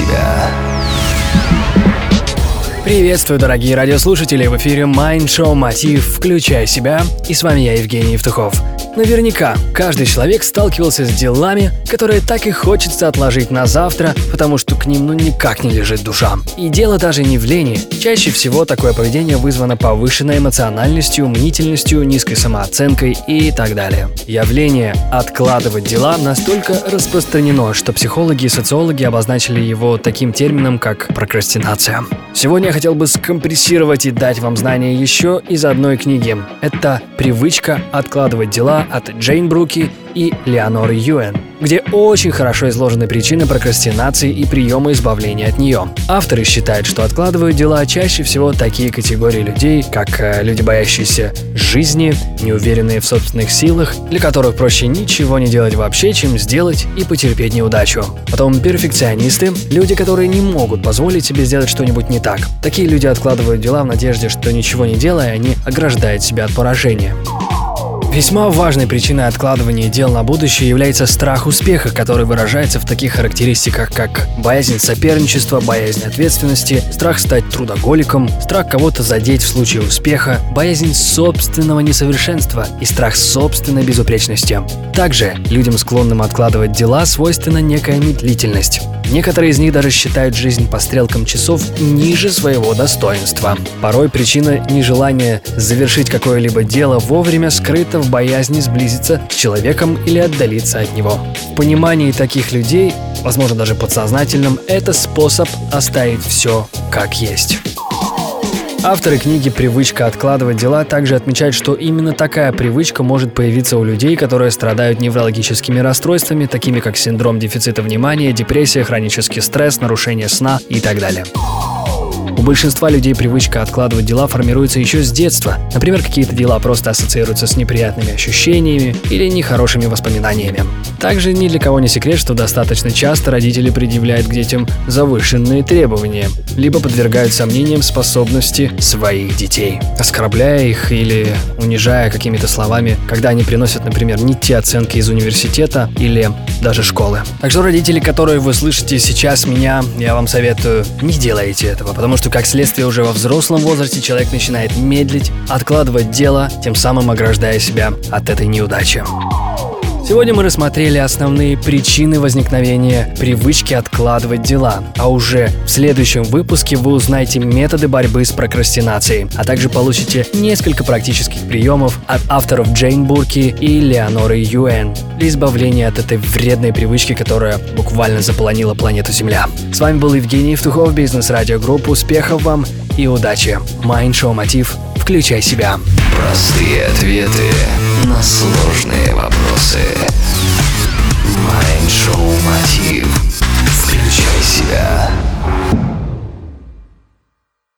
себя». Приветствую, дорогие радиослушатели! В эфире Mind Show Мотив «Включай себя» и с вами я, Евгений Евтухов. Наверняка каждый человек сталкивался с делами, которые так и хочется отложить на завтра, потому что к ним ну никак не лежит душа. И дело даже не в лени. Чаще всего такое поведение вызвано повышенной эмоциональностью, мнительностью, низкой самооценкой и так далее. Явление «откладывать дела» настолько распространено, что психологи и социологи обозначили его таким термином, как прокрастинация. Сегодня я хотел бы скомпрессировать и дать вам знания еще из одной книги. Это «Привычка откладывать дела» от Джейн Бруки и Леоноры Юэн, где очень хорошо изложены причины прокрастинации и приемы избавления от нее. Авторы считают, что откладывают дела чаще всего такие категории людей, как э, люди, боящиеся жизни, неуверенные в собственных силах, для которых проще ничего не делать вообще, чем сделать и потерпеть неудачу. Потом перфекционисты, люди, которые не могут позволить себе сделать что-нибудь не так. Такие люди откладывают дела в надежде, что ничего не делая, они ограждают себя от поражения. Весьма важной причиной откладывания дел на будущее является страх успеха, который выражается в таких характеристиках, как боязнь соперничества, боязнь ответственности, страх стать трудоголиком, страх кого-то задеть в случае успеха, боязнь собственного несовершенства и страх собственной безупречности. Также людям, склонным откладывать дела, свойственна некая медлительность. Некоторые из них даже считают жизнь по стрелкам часов ниже своего достоинства. Порой причина нежелания завершить какое-либо дело вовремя скрыта в боязни сблизиться с человеком или отдалиться от него. В понимании таких людей, возможно даже подсознательном, это способ оставить все как есть. Авторы книги «Привычка откладывать дела» также отмечают, что именно такая привычка может появиться у людей, которые страдают неврологическими расстройствами, такими как синдром дефицита внимания, депрессия, хронический стресс, нарушение сна и так далее. Большинства людей привычка откладывать дела формируется еще с детства. Например, какие-то дела просто ассоциируются с неприятными ощущениями или нехорошими воспоминаниями. Также ни для кого не секрет, что достаточно часто родители предъявляют к детям завышенные требования, либо подвергают сомнениям способности своих детей, оскорбляя их или унижая какими-то словами, когда они приносят, например, не те оценки из университета или даже школы. Так что родители, которые вы слышите сейчас меня, я вам советую, не делайте этого, потому что как следствие уже во взрослом возрасте человек начинает медлить, откладывать дело, тем самым ограждая себя от этой неудачи. Сегодня мы рассмотрели основные причины возникновения привычки откладывать дела, а уже в следующем выпуске вы узнаете методы борьбы с прокрастинацией, а также получите несколько практических приемов от авторов Джейн Бурки и Леоноры Юэн для избавления от этой вредной привычки, которая буквально заполонила планету Земля. С вами был Евгений Евтухов, бизнес-радио Групп. Успехов вам и удачи. Майнд Шоу Мотив. Включай себя. Простые ответы на сложные вопросы. Mind